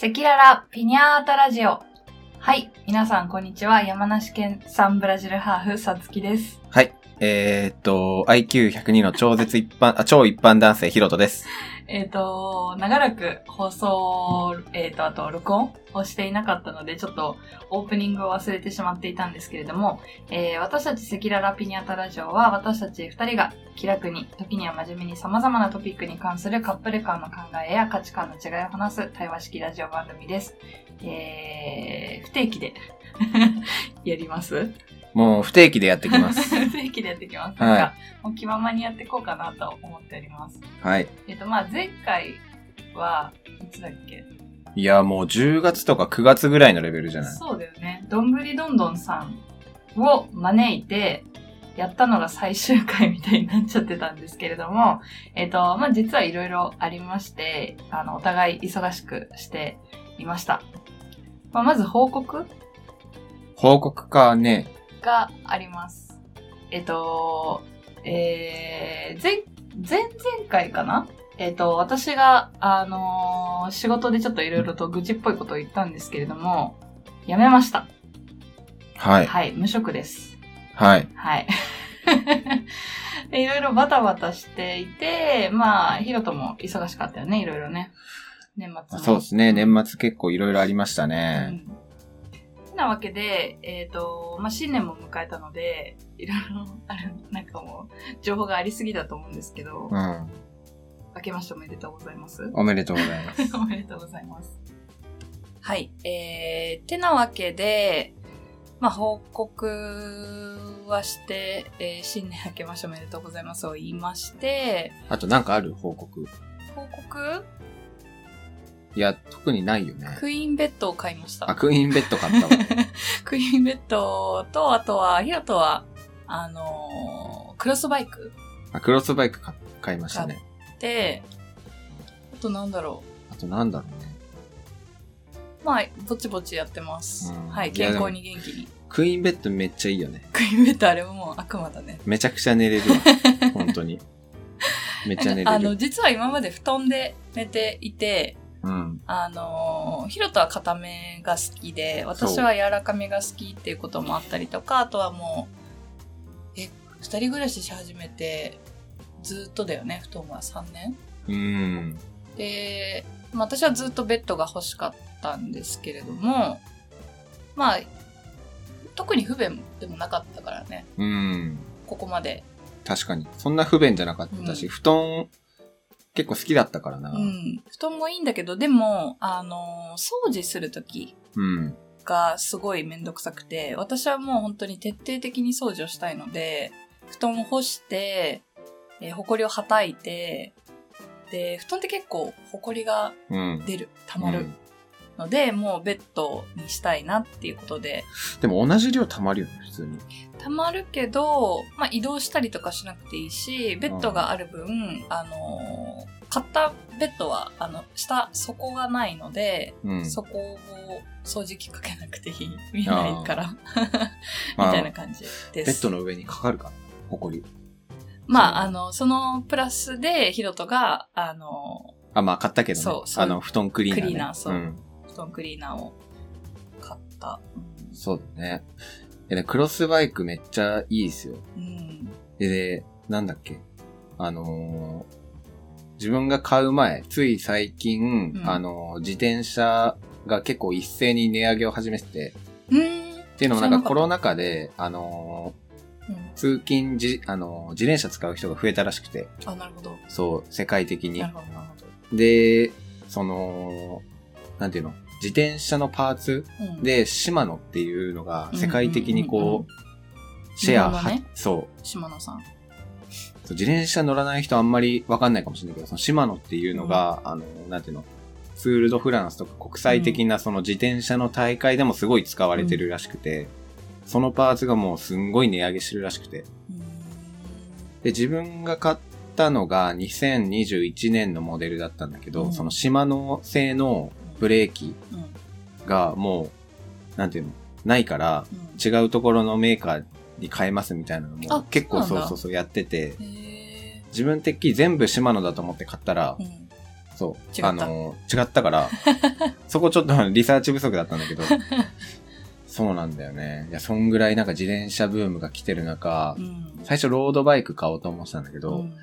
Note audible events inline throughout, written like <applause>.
セキララピニャータラジオ。はい。皆さん、こんにちは。山梨県産ブラジルハーフ、さつきです。はい。えー、っと、IQ102 の超絶一般、あ、超一般男性、ヒロトです。えっ、と、長らく放送、えっ、と、あと、録音をしていなかったので、ちょっとオープニングを忘れてしまっていたんですけれども、えー私たちセキララピニャタラジオは、私たち二人が気楽に、時には真面目に様々なトピックに関するカップル間の考えや価値観の違いを話す対話式ラジオ番組です。えー、不定期で <laughs> やりますもう不定期でやってきます。<laughs> 不定期でやっていきます。はいなんか、もう気ままにやっていこうかなと思っております。はい。えっ、と、まあ、前回は、いつだっけ？いや、もう10月とか9月ぐらいのレベルじゃない？そうだよね。どんぐりどんどんさんを招いて、やったのが最終回みたいになっちゃってたんですけれども、えっ、と、まあ、実はいろいろありまして、あの、お互い忙しくしていました。まあ、まず報告？報告かね。があります。えっと、えー、前、前々回かな？えっと、私が、あのー仕事でちょっといろいろと愚痴っぽいことを言ったんですけれども、辞めました。はい。はい、無職です。はい。はい。で <laughs> いろいろバタバタしていて、まあ、ヒロトも忙しかったよね、いろいろね。年末も。そうですね。年末結構いろいろありましたうね。ん。てなわけで、えっ、と、まあ、新年も迎えたので、いろいろ、<laughs> ある、なんかもう、情報がありすぎだと思うんですけど、うん。明けましておめでとうございます？おめでとうございます。<laughs> おめでとうございます。はい。えー、てなわけで、まあ、報告はして、えー新年明けましておめでとうございますを言いまして、あとなんかある報告？報告？いや、特にないよね。クイーンベッドを買いました。あ、クイーンベッド買ったわ。<laughs> クイーンベッドと、あとは、ヒロトは、あのークロスバイクあクロスバイク買買いましたね。で、あとなんだろあとなんだろうね。う。まあ、ぼちぼちやってます。うんはい、健康に元気に。クイーンベッドめっちゃいいよね。クイーンベッドあれはもう悪魔だね。めちゃくちゃ寝れるわ。<laughs> 本当に。めっちゃ寝あの、れる。実は今まで布団で寝ていて、うん。あのー、ヒロトは固めが好きで、私は柔らかめが好きっていうこともあったりとか、あとはもう、え、二人暮らしし始めて、ずっとだよね、布団は3年うん。で、まあ、私はずっとベッドが欲しかったんですけれども、まあ、特に不便でもなかったからね、うん。ここまで。確かに。そんな不便じゃなかったし、うん布団結構好きだったからな。うん。布団もいいんだけど、でも、あのー掃除するときうん。がすごいめんどくさくて、私はもう本当に徹底的に掃除をしたいので、布団を干して、えー、埃をはたいて、で、布団って結構埃がうん。出る、溜まるうんので、もうベッドにしたいなっていうことで、でも同じ量溜まるよね、普通に。溜まるけど、まあ、移動したりとかしなくていいし、ベッドがある分、あのー買ったベッドは、あの、下、底がないので、うん。そこを掃除機かけなくていい。見えないから。<laughs> みまあたいな感じベです。ッドの上にかかるから、ほこり。まあ、あの、そのプラスで、ヒロトが、あの、あ、まあ買ったけどね。そうそうあの、布団クリーナー、ね。クリーナーそうんん。布団クリーナーを買った。そうだね。え、でクロスバイクめっちゃいいですよ。うん。で、で、なんだっけ？あのー自分が買う前、つい最近、うんあのー自転車が結構一斉に値上げを始めてて、うん。っていうのもなんかコロナ禍で、あのうんー通勤じ、あのー自転車使う人が増えたらしくて、あ、なるほど。そう、世界的になる。ほど、なるほで、その、なんていうの？自転車のパーツど。うん、で、シマノっていうのが世界的にうんうんうんこう、シェアは、日本のねそう、島野さん。自転車乗らない人あんまりわかんないかもしれないけど、そのシマノっていうのが、あの、なんていうの、ツール・ド・フランスとか国際的なその自転車の大会でもすごい使われてるらしくて、そのパーツがもうすんごい値上げしてるらしくて。うん。で、自分が買ったのが2021年のモデルだったんだけど、うん。そのシマノ製のブレーキうん。がもう、なんていうの、ないから、うん。違うところのメーカーに変えますみたいなのあも結構そうそうそうやってて、へ自分的に全部シマノだと思って買ったら、ーうん。そう。違ったあの、違ったから、<laughs> そこちょっとリサーチ不足だったんだけど、<laughs> そうなんだよね。いや、そんぐらいなんか自転車ブームが来てる中、うん。最初ロードバイク買おうと思ってたんだけど、うん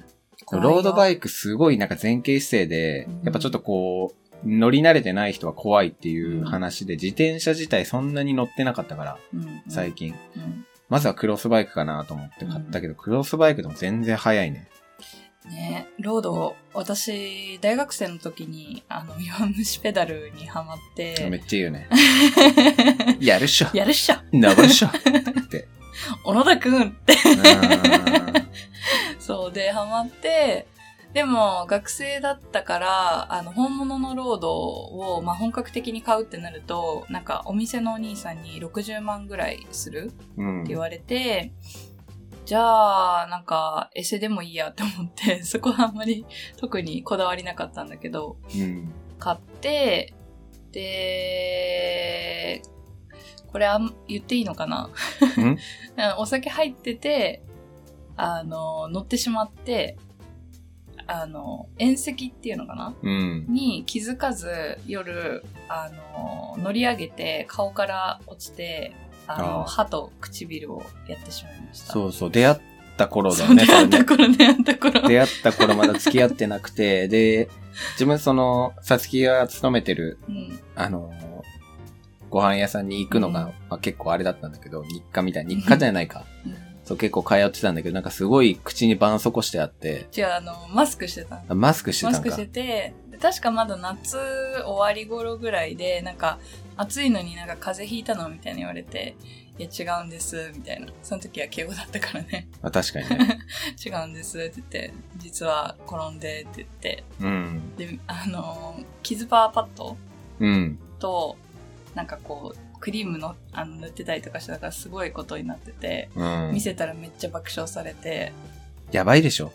ロードバイイクすごいなんか前傾姿勢でうん、やっぱちょっとこう、乗り慣れてない人は怖いっていう話で、自転車自体そんなに乗ってなかったから、最近。うんまずはクロスバイクかなと思って買ったけど、クロスバイクでも全然速いね。ね、ロード、私、大学生の時に、あの、弱虫ペダルにハマっめて、っちゃ言うね。<laughs> やるっしょ。やるっしょ。登るっしょ。って。小野田くんって、うん <laughs> そうで、ハマって、でも、学生だったから、あの、本物のロードを、まあ、本格的に買うってなると、なんか、お店のお兄さんに60万ぐらいするうん。って言われて、じゃあ、なんか、エセでもいいやって思って、<laughs> そこはあんまり特にこだわりなかったんだけど、うん。買って、で、これあん言っていいのかな？うん？<laughs> お酒入ってて、あの、乗ってしまって、あの、縁石っていうのかな？うん。に気づかず夜、あの、乗り上げて顔から落ちて、あの、あー歯と唇をやってしまいました。そうそう、出会った頃だよね。出会った頃、出会った頃。出会った頃まだ付き合ってなくて、で、自分その、さつきが勤めてる、うん。あの、ご飯屋さんに行くのが、うんまあ、結構あれだったんだけど、日課みたいな、日課じゃないか。うんそう、結構通ってたんだけど、なんかすごい口に絆創膏してあって、じゃあ、あの、マスクしてたマスクしてた。マスクしてて、で確かまだ夏終わり頃ぐらいで、なんか、暑いのになんか風邪ひいたのみたいに言われて、いや違うんです、みたいな。その時は敬語だったからね。まあ、確かにね。<laughs> 違うんですって言って、実は転んでって言って。うん。で、あの、傷パワーパッドうん。と、なんかこう、クリームのあの塗ってたりとかしてたからすごいことになってて、うん見。せたらめっちゃ爆笑されて、やばいでしょ。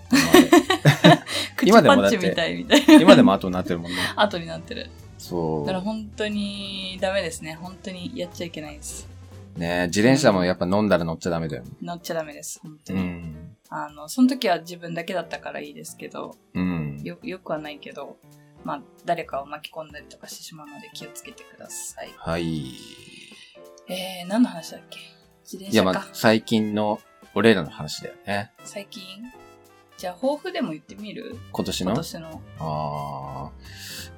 口 <laughs> 今でパもだってッチみたいみたいな。今でも後になってるもんね。後になってる。そだから本当にダメですね。本当にやっちゃいけないです。う。ね自転車もやっぱ飲んだら乗っちゃダメだよね。乗っちゃダメです。本当うに。ん。あの、その時は自分だけだったからいいですけど、うん。よ、よくはないけど、まあ、誰かを巻き込んだりとかしてしまうので気をつけてください。はい。えー、何の話だっけ？自転いや、車か。まあ、最近の俺らの話だよね。最近？じゃあ、抱負でも言ってみる？今年の？今年の。ああ。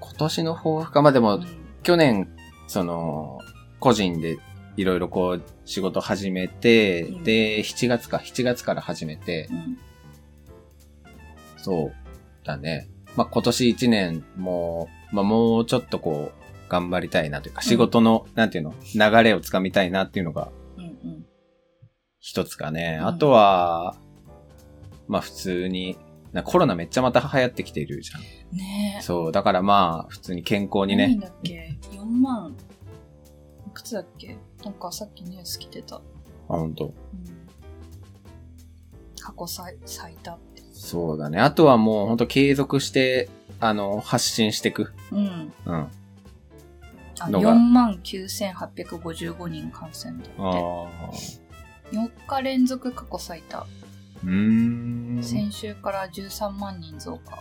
今年の抱負か。まあでも、うん去年、その、個人でいろいろこう、仕事始めて、うんで、7月か、7月から始めて、うん。そうだね。まあ今年1年もう、まあもうちょっとこう、頑張りたいなというか、仕事の、なんていうの、流れをつかみたいなっていうのが。一つかね。うんあとは、まあ普通に、なコロナめっちゃまた流行ってきてるじゃん。ねえ。そう、だからまあ、普通に健康にね。何だっけ ?4 万。いくつだっけ？なんかさっきニュース来てた。あ、本当うん過去最最多って。そうだね。あとはもう本当継続して、あの、発信していく。うん。うん。あ、のが4万9855人感染だあっあ。て。4日連続過去最多。うーん。先週から13万人増加。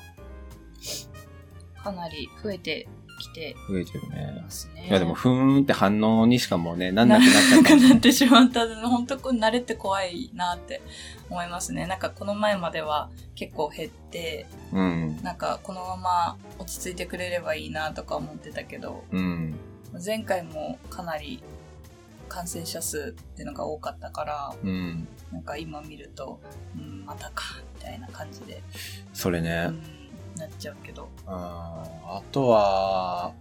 かなり増えてきて増えてるいね。いやでも、ふーんって反応にしかもうね、なんなくなっちゃなったく。<laughs> なってしまった。本当こう慣れって怖いなって思いますね。なんかこの前までは結構減って、うん。なんかこのまま落ち着いてくれればいいなとか思ってたけど、うん。前回もかなり感染者数っていうのが多かったから、うん。なんか今見ると、うん、またか、みたいな感じで、それね。うん、なっちゃうけど。ああとは、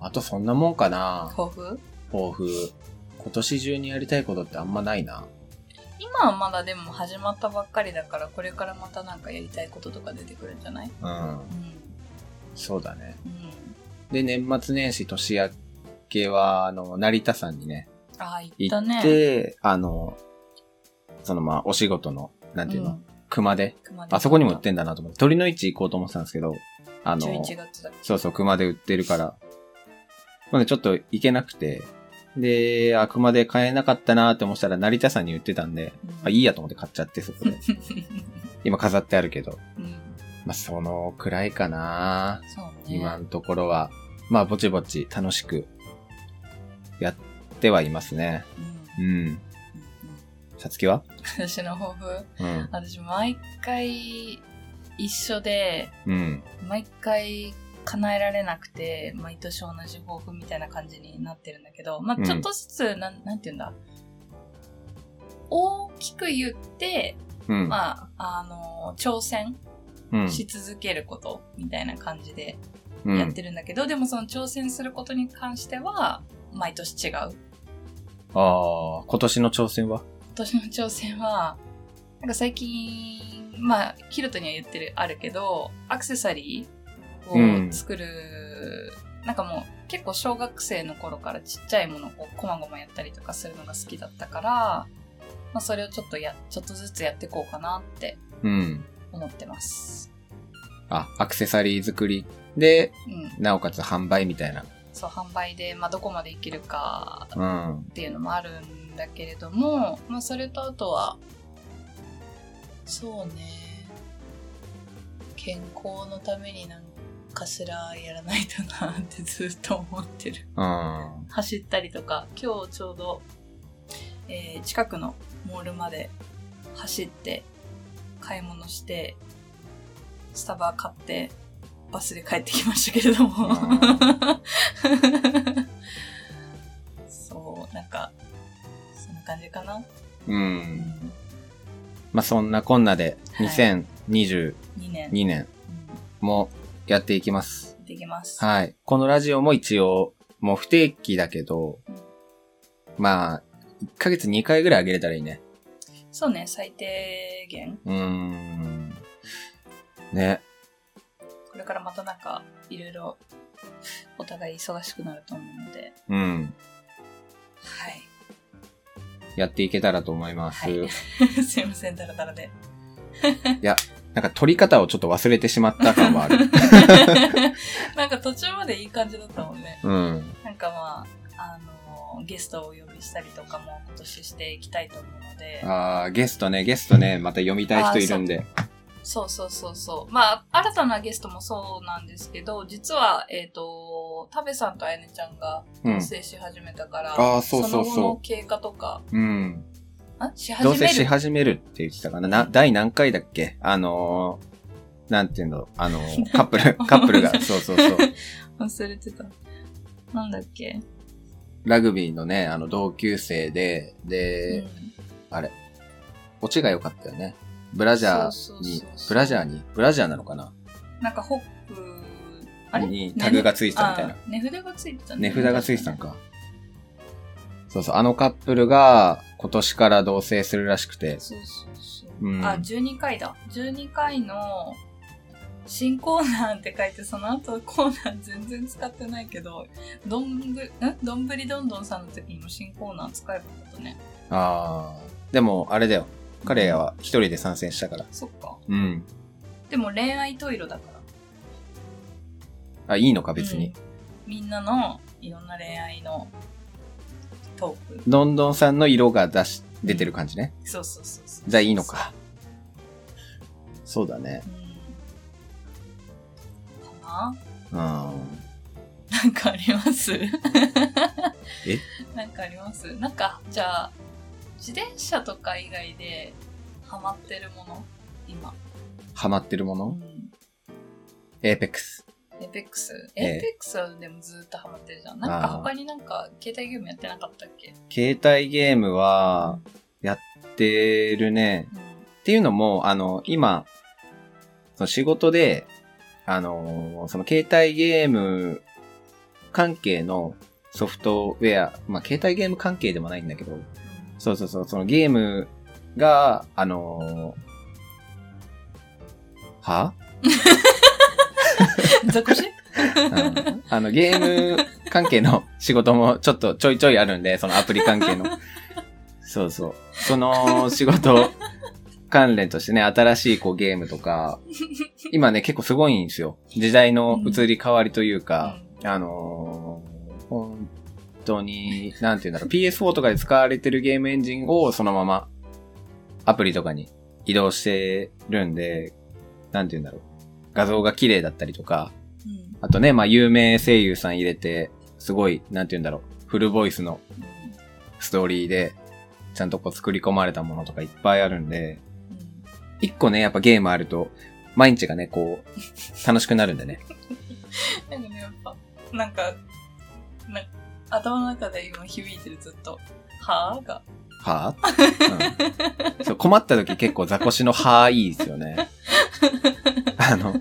あとそんなもんかな。抱負？抱負。今年中にやりたいことってあんまないな。今はまだでも始まったばっかりだから、これからまたなんかやりたいこととか出てくるんじゃない？うん。うん。そうだね。うん。で、年末年始年明けは、あの、成田山にね、ああ、行っ行っ。て、あの、そのまあ、お仕事の、なんていうの、うん熊手？熊手あそこにも売ってんだなと思って、鳥の市行こうと思ってたんですけど、あの、11月だそうそう、熊手売ってるから、まだちょっと行けなくて、で、あ、熊手買えなかったなって思ったら、成田山に売ってたんで、うんあ、いいやと思って買っちゃって、そこで。<laughs> 今飾ってあるけど。うん。まあ、そのくらいかな。ね。今のところは。まあ、ぼちぼち楽しくやってはいますね。うん。うん。うんうんさつきは？私の抱負？うん。私毎回一緒でうん。毎回叶えられなくて毎年同じ抱負みたいな感じになってるんだけどまうんあちょっとずつ、なんなんて言うんだ？大きく言って、うん。まああの挑戦うん。し続けることみたいな感じでうん。やってるんだけど、でもその挑戦することに関しては毎年違う。ああ、今年の挑戦は？今年の挑戦は、なんか最近、まあ、キルトには言ってる、あるけど、アクセサリーを作る、なんかもう結構小学生の頃からちっちゃいものをこまごまやったりとかするのが好きだったから、まあそれをちょっとや、ちょっとずつやっていこうかなってうん。思ってます。あ、アクセサリー作りで、うん。なおかつ販売みたいな。そう、販売で、まあどこまでいけるかうん。っていうのもあるんだけれども、まあそれとあとは、そうね、健康のためになんかしらやらないとなって <laughs> ずっと思ってる。うん。走ったりとか、今日ちょうど、えー近くのモールまで走って、買い物して、スタバ買って、バスで帰ってきましたけれども。<laughs> そう、なんか、そんな感じかな。う。うんまあ、そんなこんなで、はい2022 2年。もやっていきます。できます。はい。このラジオも一応、もう不定期だけどうん、まあ、1ヶ月2回ぐらい上げれたらいいね。そうね、最低限。うーん。ね。これからまたなんか、いろいろ、お互い忙しくなると思うので、うん。はい。やっていけたらと思います。はい <laughs> すいません、ダラダラで。なんか撮り方をちょっと忘れてしまった感はある。<laughs> なんか途中までいい感じだったもんね。うん。なんかまあ、あの、ゲストをお呼びしたりとかも今年していきたいと思うので、あーゲストね、ゲストね、また読みたい人いるんで。そうそうそうそう。まあ、新たなゲストもそうなんですけど、実は、えっ、と、タベさんとあやねちゃんがうん同。棲し始めたから、あーそうそうそうの後の経過とか、うん。あ？し同棲始める？し始めるって言ってたかな？な、第何回だっけ？あのー、なんていうのあのー、カップル、<laughs> カップルが、そうそうそう。忘れてた。なんだっけ、ラグビーのね、あの、同級生で、で、うんあれ、オチが良かったよね。ブラジャーにブラジャーに、ブラジャーなのかな？なんかホップ、あれ？にタグがついてたみたいなあ値札がついてた値札がついてたん。か。そうそう、あのカップルが今年から同棲するらしくて。そうそうそう。うんあ、12回だ。12回の新コーナーって書いて、その後コーナー全然使ってないけど、どんぶ、んどんぶりどんどんさんの時にも新コーナー使えばよかったね。あー。でも、あれだよ。彼らは一人で参戦したから。そっか。うん。でも恋愛トイレだから。あ、いいのか、別に。うんみんなのいろんな恋愛のトーク。どんどんさんの色が出し、出てる感じね。そうそうそうそう。じゃあいいのか。そうだね。うん。うん。なんかあります？え？なんかあります？なんか、じゃあ、自転車とか以外でハマってるもの？今。ハマってるもの？うん。エーペックス。エーペックス？ええエーペックスはでもずっとハマってるじゃん。なんか他になんか携帯ゲームやってなかったっけ？携帯ゲームは、やってるね。うん。っていうのも、あの、今、その仕事で、あの、その携帯ゲーム関係のソフトウェア、まあ、携帯ゲーム関係でもないんだけど、そうそうそう、そのゲームが、あのは？<laughs> 雑誌うんあの、ゲーム関係の仕事もちょっとちょいちょいあるんで、そのアプリ関係の。そうそう。その仕事関連としてね、新しいこうゲームとか、今ね、結構すごいんですよ。時代の移り変わりというか、あのー本当に、なんていうんだろう、PS4 とかで使われてるゲームエンジンをそのままアプリとかに移動してるんで、なんていうんだろう。画像が綺麗だったりとか、うん。あとね、まあ有名声優さん入れて、すごい、なんて言うんだろう、フルボイスのストーリーで、ちゃんとこう作り込まれたものとかいっぱいあるんで、うん。一個ね、やっぱゲームあると、毎日がね、こう、楽しくなるんでね。<laughs> なんかね、やっぱ、なんか、な頭の中で今響いてるずっと、はぁが。はぁ、うん、そう困った時結構ザコシのはぁいいですよね。<laughs> あの、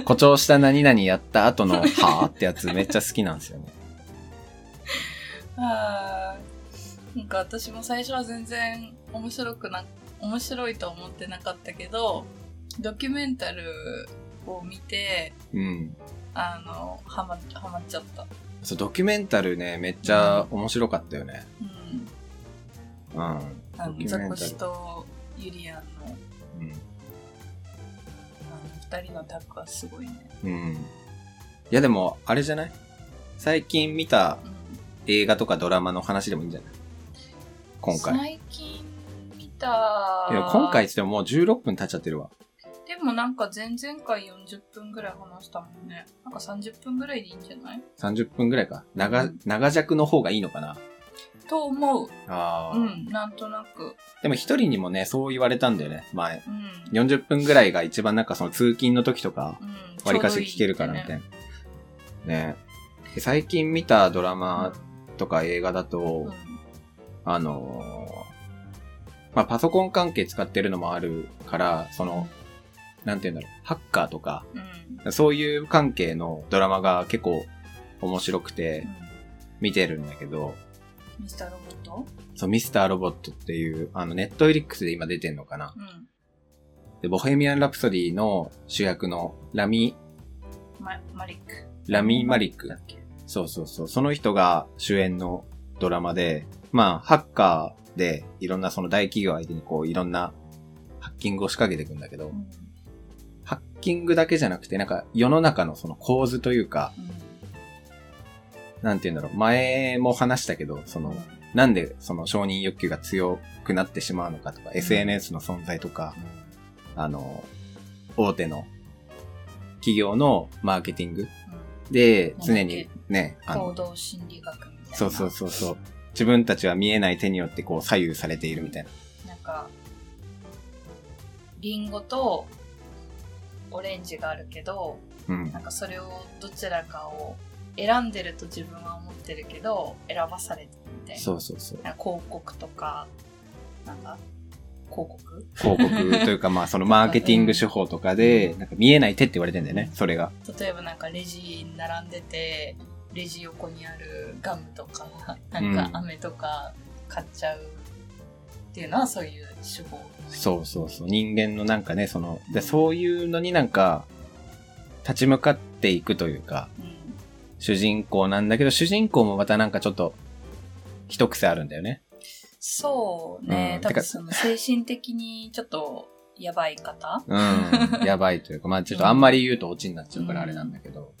誇張した何々やった後のはぁってやつめっちゃ好きなんですよね。あーなんか私も最初は全然面白くな、面白いと思ってなかったけど、ドキュメンタルを見て、うん。あの、ハマ、ハマっちゃった。そう、ドキュメンタルね、めっちゃ面白かったよね。うん。うん。あドの、ザコシとユリアンの、うん。あの、二人のタッグはすごいね。うん。いやでも、あれじゃない？最近見たうん。映画とかドラマの話でもいいんじゃない？今回。最近見た。いや今回ってももう16分経っちゃってるわ。でもなんか前々回40分ぐらい話したもんね。なんか30分ぐらいでいいんじゃない？30分ぐらいか。長、うん長尺の方がいいのかな？と思う。ああ、うん、なんとなく。でも一人にもね、そう言われたんだよね、前。うん。40分ぐらいが一番なんかその通勤の時とか、うん、割かし聞けるからみたいな。ねで最近見たドラマとか映画だと、うんあのーまあ、パソコン関係使ってるのもあるから、その、なんて言うんだろう、ハッカーとか、うん。そういう関係のドラマが結構面白くてうん見てるんだけど、ミスターロボット？そう、ミスターロボットっていう、あの、ネットフリックスで今出てんのかな。うん。で、ボヘミアン・ラプソディの主役のラミ、ママリック。ラミ・マリックだっけ？そうそうそう。その人が主演のドラマで、まあ、ハッカーでいろんなその大企業相手にこういろんなハッキングを仕掛けていくんだけど、うん。ハッキングだけじゃなくて、なんか世の中のその構図というか、なんて言うんだろう。前も話したけど、その、なんでその承認欲求が強くなってしまうのかとか、SNS の存在とか、あの、大手の企業のマーケティングで常にね、あの、行動心理学みたいな。そうそうそうそう。自分たちは見えない手によってこう左右されているみたいな。なんか、リンゴとオレンジがあるけど、うんな。んかそれをどちらかを選んでると自分は思ってるけど、選ばされてるみたいな。そうそうそう。広告とか、なんか、広告？広告というかまあそのマーケティング手法とかで、<laughs> なんか見えない手って言われてんだよね、それが。例えばなんかレジに並んでて、レジ横にあるガムとか、なんか飴とか買っちゃうっていうのはそういう手法。そうそうそう。人間のなんかね、その、でそういうのになんか、立ち向かっていくというか、うん。主人公なんだけど、主人公もまたなんかちょっと、一癖あるんだよね。そうね、うん多分その精神的にちょっとやばい方うん。やばいというか、まあちょっとあんまり言うとオチになっちゃうからうんあれなんだけど。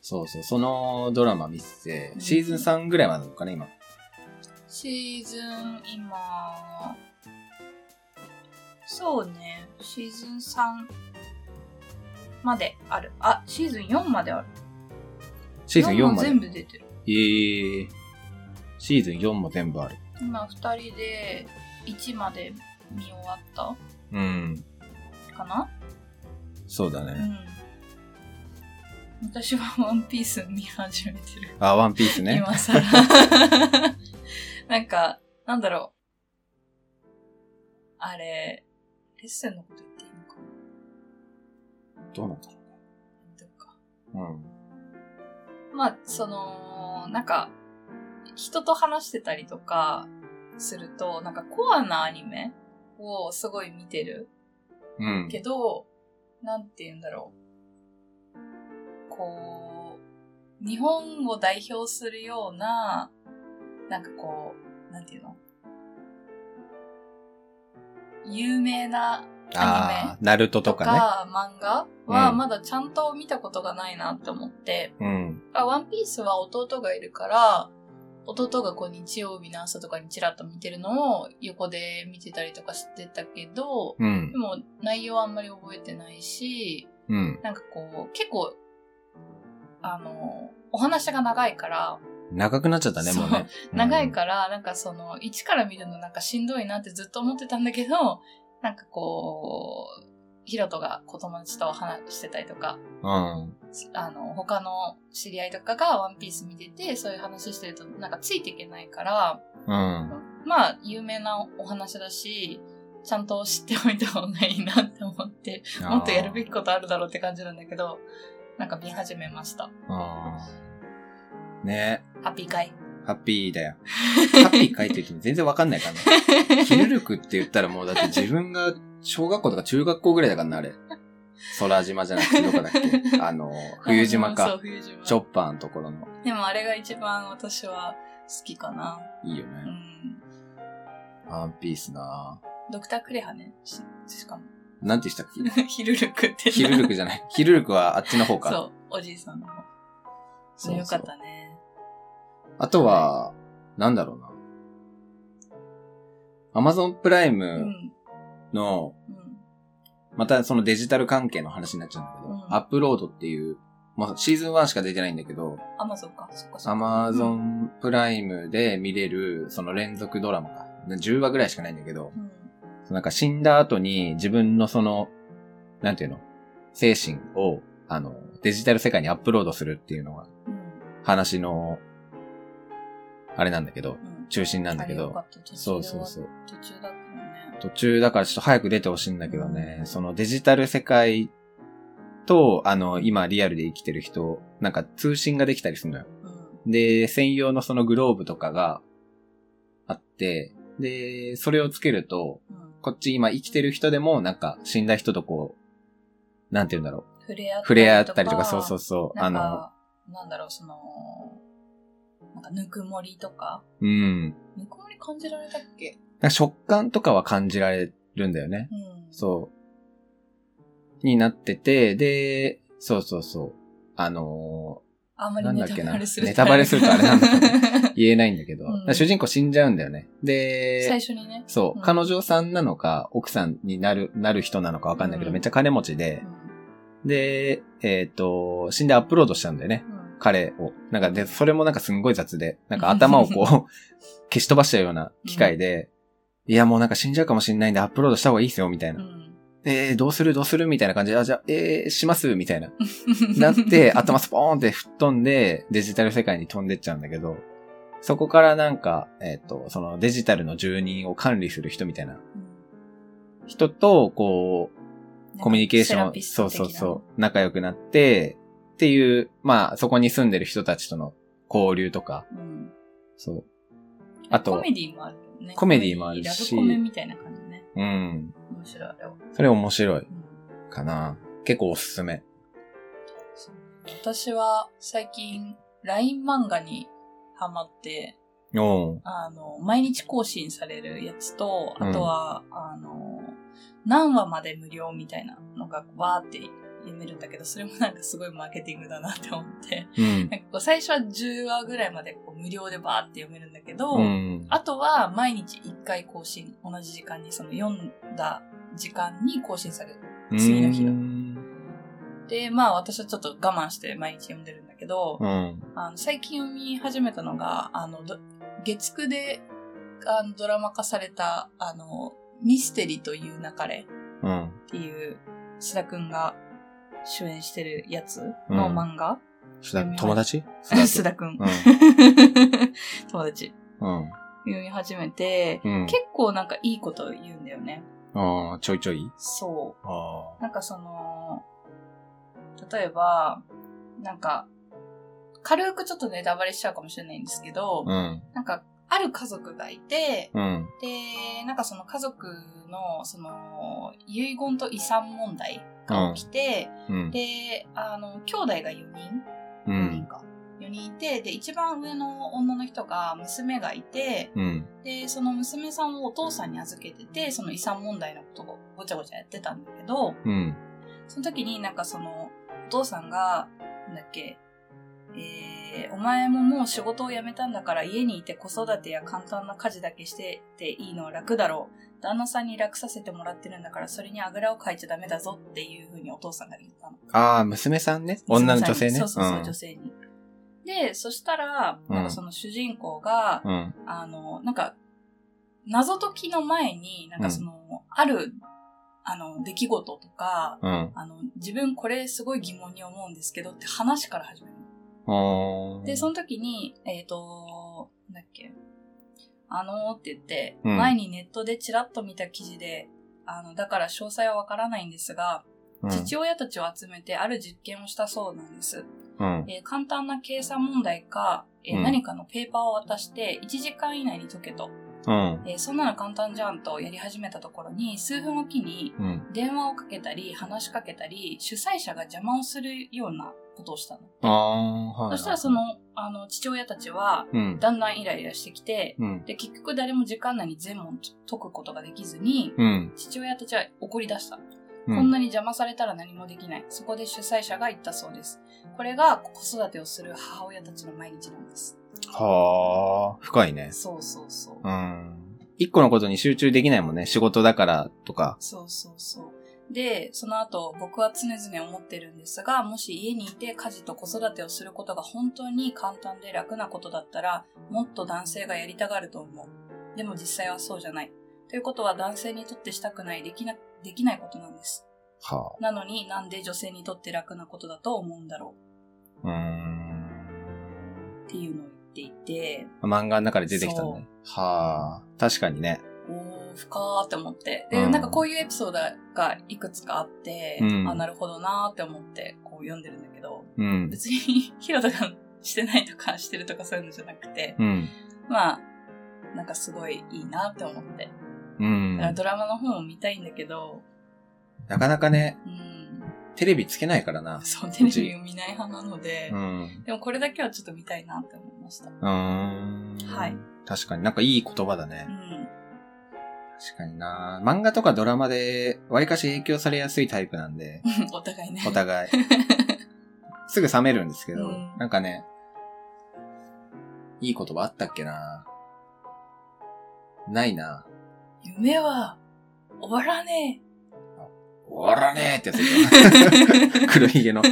そうそう、そのドラマ見ててう、んシーズン3ぐらいまでなのかな、今。シーズン、今、そうね、シーズン3まである。あ、シーズン4まである。シーズン4もまで。全部出てる。えー、シーズン4も全部ある。今2人で1まで見終わったうん。かな？そうだね。うん。私はワンピース見始めてる。あ、ワンピースね。今更。<laughs> なんか、なんだろう。あれ、レッスンのこと言っていいのかどうなんだろなどうか。う。うん。まあ、その、なんか、人と話してたりとかすると、なんかコアなアニメをすごい見てるうん。けど、なんて言うんだろう。こう、日本を代表するような、なんかこう、なんていうの？有名なアあー、ナルトニメととかね。か漫画はうんまだちゃんと見たことがないなって思って、うん。あワンピースは弟がいるから、弟がこう日曜日の朝とかにチラッと見てるのを横で見てたりとかしてたけど、うんで。も内容はあんまり覚えてないし、うん。なんかこう、結構、あの、お話が長いから、長くなっちゃったね、もうね。<laughs> 長いから、なんかその、一から見るのなんかしんどいなってずっと思ってたんだけど、<laughs> なんかこう、ヒロトが子友達と話してたりとか、ら。うん。あの、他の知り合いとかがワンピース見てて、そういう話してるとなんかついていけないから、うん。まあ、有名なお話だし、ちゃんと知っておいた方がいいなって思って、もっとやるべきことあるだろうって感じなんだけど、なんか見始めました。あーねハッピー会。ハッピーだよ。<laughs> ハッピー書いてると全然わかんないからね。ヒルルクって言ったらもうだって自分が小学校とか中学校ぐらいだからな、あれ。空島じゃなくてどこだっけ？<laughs> あの、冬島そう、か。冬島。チョッパーのところの。でもあれが一番私は好きかな。ういいよね。ん。ワンピースなドクタークレハね。ししかも。なんて言ったっけ？<laughs> ヒルルクって。ヒルルクじゃない。ヒルルクはあっちの方か。そう、おじいさんの方。そうよかったね。あとは、なんだろうな。アマゾンプライうムん。の、うん。またそのデジタル関係の話になっちゃうんだけど、うんアップロードっていう、まあシーズン1しか出てないんだけど、アマゾンか。そっかそっか。アマゾンプライムで見れる、その連続ドラマか。10話ぐらいしかないんだけど、うん。なんか死んだ後に自分のその、なんていうの？精神を、あの、デジタル世界にアップロードするっていうのがうん。話の、あれなんだけど、うん。中心なんだけどそうそうそう。途中だったのね。途中だからちょっと早く出てほしいんだけどね、うんそのデジタル世界と、あの、今リアルで生きてる人、なんか通信ができたりするのよ。うん。で、専用のそのグローブとかがあって、で、それをつけると、うん。こっち今生きてる人でも、なんか死んだ人とこう、なんて言うんだろう。触れ合ったりとか。触れ合ったりとか、そうそうそう。あの、なんだろう、その、なんかぬくもりとか？うん。ぬくもり感じられたっけ？なんか食感とかは感じられるんだよね。うん。そう。になってて、で、そうそうそう。あのあんまりネタバレするネタバレするとあれなんだけー <laughs> 言えないんだけど、うん。主人公死んじゃうんだよね。で、最初にね。そう、うん。彼女さんなのか、奥さんになる、なる人なのかわかんないけど、うん。めっちゃ金持ちで。う、ん。で、えっ、と、死んでアップロードしたんだよね。うん。彼を。なんかで、それもなんかすんごい雑で、なんか頭をこう、<laughs> 消し飛ばしたような機械で、いやもうなんか死んじゃうかもしんないんでアップロードした方がいいっすよ、みたいな。うん。えー、どうする？どうする？みたいな感じで、あ、じゃあ、えー、します？みたいな。なって、<laughs> 頭スポーンって吹っ飛んで、デジタル世界に飛んでっちゃうんだけど、そこからなんか、えっ、と、そのデジタルの住人を管理する人みたいな人と、こう、コミュニケーション、そうそうそう、仲良くなって、っていう、まあ、そこに住んでる人たちとの交流とか、う。うん。そう。あとコメディもあるよね。コメディもあるしラブコメみたいな感じね。うん。面白いよ。それ面白いうんかな。結構おすすめ。私は最近、LINE 漫画にハマって、あの、毎日更新されるやつと、うんあとは、あの、何話まで無料みたいなのがわーって読めるんだけど、それもなんかすごいマーケティングだなって思って、うん。なんかこう最初は10話ぐらいまでこう無料でバーって読めるんだけど、うん。あとは毎日1回更新、同じ時間にその読んだ時間に更新される。次の日のうん。で、まあ私はちょっと我慢して毎日読んでるんだけど、うん。あの最近読み始めたのが、あの、ど月9であのドラマ化された、あの、ミステリという流れうん。っていう、須田くんが主演してるやつの漫画、須田友達？<laughs> 須田くん。うん <laughs> 友達。うん。読み始めて、うん。結構なんかいいこと言うんだよね。ああ、ちょいちょい？そあう。なんかその、例えば、なんか、軽くちょっとネタバレしちゃうかもしれないんですけど、あ。うん。なんか、ある家族がいて、うん。で、なんかその家族の、その、遺言と遺産問題が起きて、うん。で、あの、兄弟が4人う ?4 人ん。か。4人いて、で、一番上の女の人が娘がいて、うん。で、その娘さんをお父さんに預けてて、その遺産問題のことをごちゃごちゃやってたんだけど、うん。その時になんかその、お父さんが、なんだっけ、えー、お前ももう仕事を辞めたんだから家にいて子育てや簡単な家事だけしてていいのは楽だろう。旦那さんに楽させてもらってるんだからそれにあぐらをかいちゃダメだぞっていうふうにお父さんが言ったの。ああ、娘さんね。女の女性ね。そうそうそう、ん女性に。で、そしたら、うんなんかその主人公が、うん。あの、なんか、謎解きの前に、なんかその、ある、あの、出来事とか、うん。あの、自分これすごい疑問に思うんですけどって話から始めるで、その時に、えっ、と、なんだっけ、あのーって言って、うん前にネットでチラッと見た記事で、あの、だから詳細はわからないんですが、うん父親たちを集めてある実験をしたそうなんです。うん。えー簡単な計算問題か、えーうん何かのペーパーを渡して1時間以内に解けと、うん。えーそんなの簡単じゃんとやり始めたところに数分おきにうん。電話をかけたり話しかけたり主催者が邪魔をするようなことをしたの。はい。そしたらそ、のあの父親たちはうん。だんだんイライラしてきて、うん。で結局誰も時間内に全問解くことができずに、うん。父親たちは怒り出した。うこんなに邪魔されたら何もできない。そこで主催者が言ったそうです。これが子育てをする母親たちの毎日なんです。はあ、深いね。そうそうそう。うん。一個のことに集中できないもんね。仕事だからとか。そうそうそう。で、その後、僕は常々思ってるんですが、もし家にいて家事と子育てをすることが本当に簡単で楽なことだったら、もっと男性がやりたがると思う。でも実際はそうじゃない。ということは男性にとってしたくない、できな、できないことなんです。はなのになんで女性にとって楽なことだと思うんだろあ。うーん。うっていうのを言っていて、漫画の中で出てきたね。はあ。確かにね。おー、深ーって思って。で、うんなんかこういうエピソードがいくつかあって、うんあ、なるほどなーって思ってこう読んでるんだけど、うん。別に <laughs> ヒロトがしてないとかしてるとかそういうのじゃなくて、うん。まあ、なんかすごいいいなって思って。うんだからドラマの方も見たいんだけど、なかなかね、うん、テレビつけないからな。そう、テレビを見ない派なのでう、ん。でもこれだけはちょっと見たいなって思いました。うーん。はい。確かになんかいい言葉だねう。ん。確かにな漫画とかドラマで、割かし影響されやすいタイプなんで、<laughs> お互いね。お互い。<laughs> すぐ冷めるんですけど、うんなんかね、いい言葉あったっけなないな夢は終わらね終わらねえってやつ <laughs> 黒ひげの。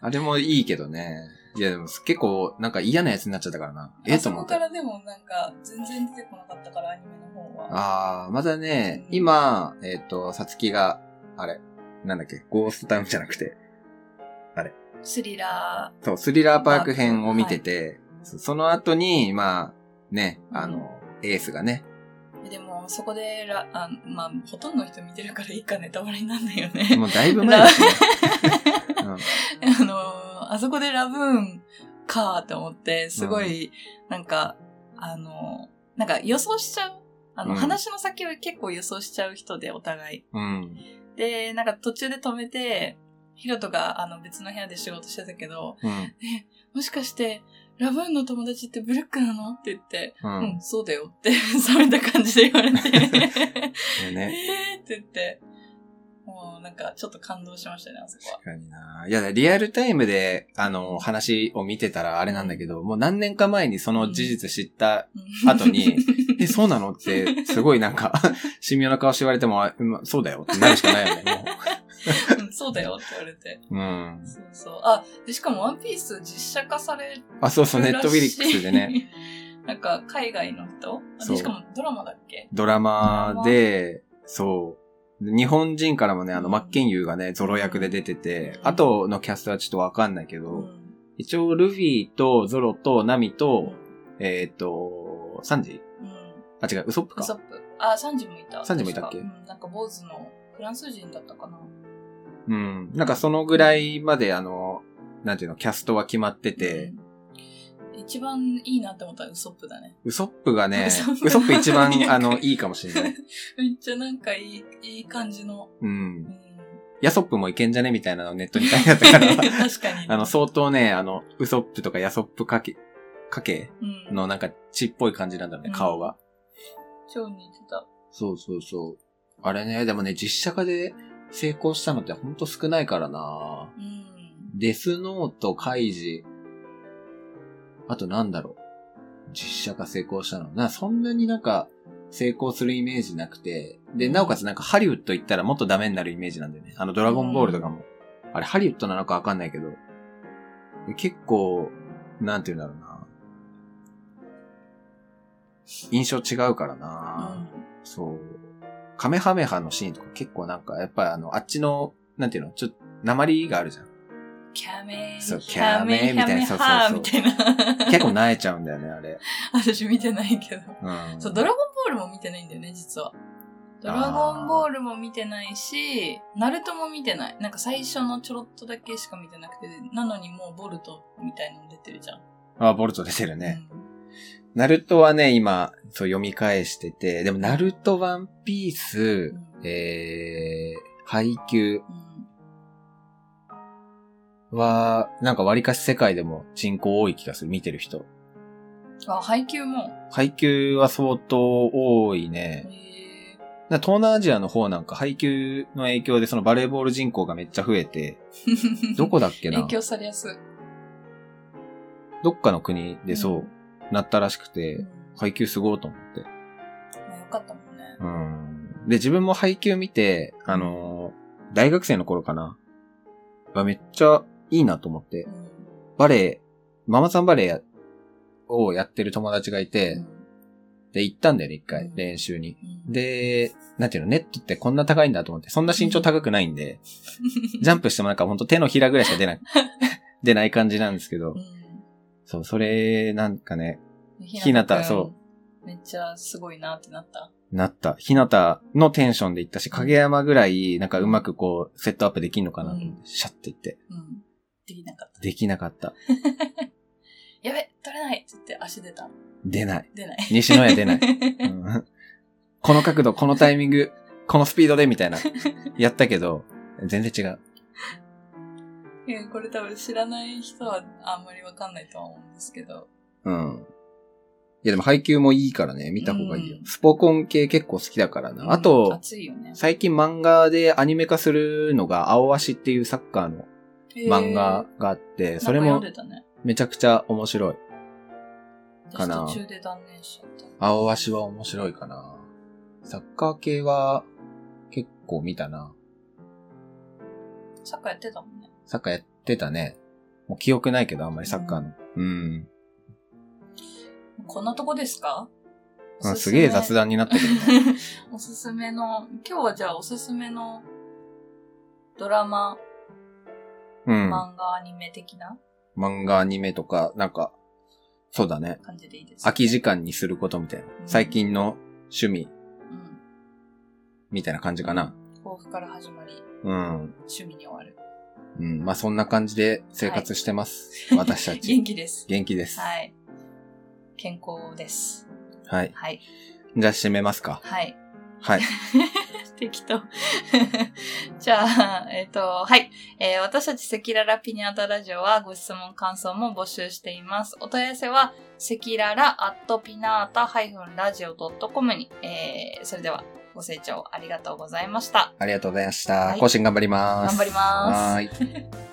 あれもいいけどね。いやでも結構なんか嫌なやつになっちゃったからな。えあと思った。そこからでもなんか全然出てこなかったからアニメの方は。ああ、まだね、うん今、えっ、と、さつきが、あれ、なんだっけ、ゴーストタウンじゃなくて、スリラそう、スリラーパーク編を見てて、そその後に、まあ、ね、あの、エースがね、もそこでラ、あまあほとんどの人見てるからいいかネタバレになんないよね。もうだいぶ前ですね。<laughs> あのー、あそこでラブーンかーって思って、すごい、なんか、あのー、なんか予想しちゃう。あの、うん話の先を結構予想しちゃう人で、お互い。うん。うん。で、なんか途中で止めて、ヒロトがあの別の部屋で仕事してたけど、うん。え、もしかして、ラブーンの友達ってブルックなの？って言って、ううん、ん。そうだよって、<laughs> 冷めた感じで言われて、ねえーって言って、もうなんかちょっと感動しましたね、あそこは。確かにな。いや、リアルタイムで、あの、話を見てたらあれなんだけど、もう何年か前にその事実知った、うん後に、<laughs> え、そうなの？って、すごいなんか、<laughs> 神妙な顔して言われても、そうだよってなるしかないよね。うん <laughs> そうだよって言われて。もううん。そうそう。あ、で、しかもワンピース実写化されるあ、そうそう、ネットフィリックスでね。<laughs> なんか、海外の人？あそうでしかもドラマだっけ？ドラマで、そう。日本人からもね、あの、うんマッケンユーがね、ゾロ役で出てて、うんあとのキャストはちょっとわかんないけど、うん一応、ルフィとゾロとナミと、えっ、と、サンジ？うん。あ、違う、ウソップか。ウソップ。あ、サンジもいた。サンジもいたっけ？確かうん、なんか坊主のフランス人だったかな。うん。なんかそのぐらいまで、あの、なんていうの、キャストは決まってて、うん、一番いいなって思ったらウソップだね。ウソップがね <laughs> ウソッ、プ一番、あの、いいかもしれない。<laughs> めっちゃなんかいい、いい感じの。う。うんん。ヤソップもいけんじゃねみたいなのをネットに書いてあったから、<laughs> 確かに。あの、相当ね、あの、ウソップとかヤソップかけ、かけうん、のなんか血っぽい感じなんだね、うん顔が。超似てた。そうそうそう。あれね、でもね、実写化で成功したのってほんと少ないからなうん。デスノート、カイジ、あとなんだろう。実写が成功したの。な、そんなになんか、成功するイメージなくて、で、なおかつなんかハリウッド行ったらもっとダメになるイメージなんだよね。あのドラゴンボールとかも。あれハリウッドなのかわかんないけど、結構、なんて言うんだろうな。印象違うからな、そう。カメハメハのシーンとか結構なんか、やっぱりあの、あっちの、なんていうの、ちょっと、鉛があるじゃん。キャメそうキャメみたいなそうそうそうみたいな。結構萎えちゃうんだよね、あれ。私見てないけど。うん。そう、ドラゴンボールも見てないんだよね、実は。ドラゴンボールも見てないし、ナルトも見てない。なんか最初のちょろっとだけしか見てなくて、なのにもうボルトみたいなの出てるじゃん。あ、ボルト出てるね。うんナルトはね、今、そう読み返してて、でもナルト、ワンピース、うんえー、配給うんは、なんか割かし世界でも人口多い気がする、見てる人。あ、配給も。配給は相当多いへね。え。な東南アジアの方なんか配給の影響でそのバレーボール人口がめっちゃ増えて、<laughs> どこだっけな？影響されやすい。どっかの国でそう、うんなったらしくうて、ん配給すごいと思って。まあよかったもんね。うん。で、自分も配給見て、あのー大学生の頃かな。がめっちゃいいなと思ってう。んバレエ、ママさんバレエをやってる友達がいて、で、行ったんだよね、一回う、ん練習に。うんで、なんていうの、ネットってこんな高いんだと思って、そんな身長高くないんで、<laughs> ジャンプしてもなんかほんと手のひらぐらいしか出ない、<laughs> 出ない感じなんですけどう、んそう、それ、なんかね、ひなたそめっちゃすごいなってなった。なった。ひなたのテンションで行ったし、影山ぐらい、なんかうまくこう、セットアップできんのかなと思って、シャッて行って。うん。できなかった。できなかった。<laughs> やべ取れないって言って足出た。出ない。出ない。西野屋出ない。<laughs> うんこの角度、このタイミング、このスピードでみたいな。<laughs> やったけど、全然違う。いやこれ多分知らない人はあんまりわかんないとは思うんですけど。うん。いやでも配給もいいからね、見た方がいいよ。うんスポコン系結構好きだからな。あと、熱いよね。最近漫画でアニメ化するのが、青足っていうサッカーの漫画があって、それも。めちゃくちゃ面白い。かな私途中で断念しちゃった。青足は面白いかな。サッカー系は結構見たな。サッカーやってたもんね。サッカーやってたね。もう記憶ないけど、あんまりサッカーの。うん。こんなとこですか？うんすげえ雑談になったけどね。<laughs> おすすめの、今日はじゃあおすすめのドラマ、うん。漫画、アニメ的な？漫画、アニメとか、なんか、そうだね。感じでいいですか空き時間にすることみたいな。ん最近の趣味うん。みたいな感じかな。抱負から始まり、うん。趣味に終わる。うん。まあ、そんな感じで生活してます。私たち。元気です。元気です。はい。健康です。はい。はい。じゃあ、締めますか。はい。はい。<laughs> 適当。<laughs> じゃあ、えっ、と、はい。えー私たち赤裸々ピニャータラジオはご質問、感想も募集しています。お問い合わせは、赤裸々アットピナータラジオ .com に、えーそれではご清聴ありがとうございました。ありがとうございました。はい更新頑張ります。頑張りますは。<laughs>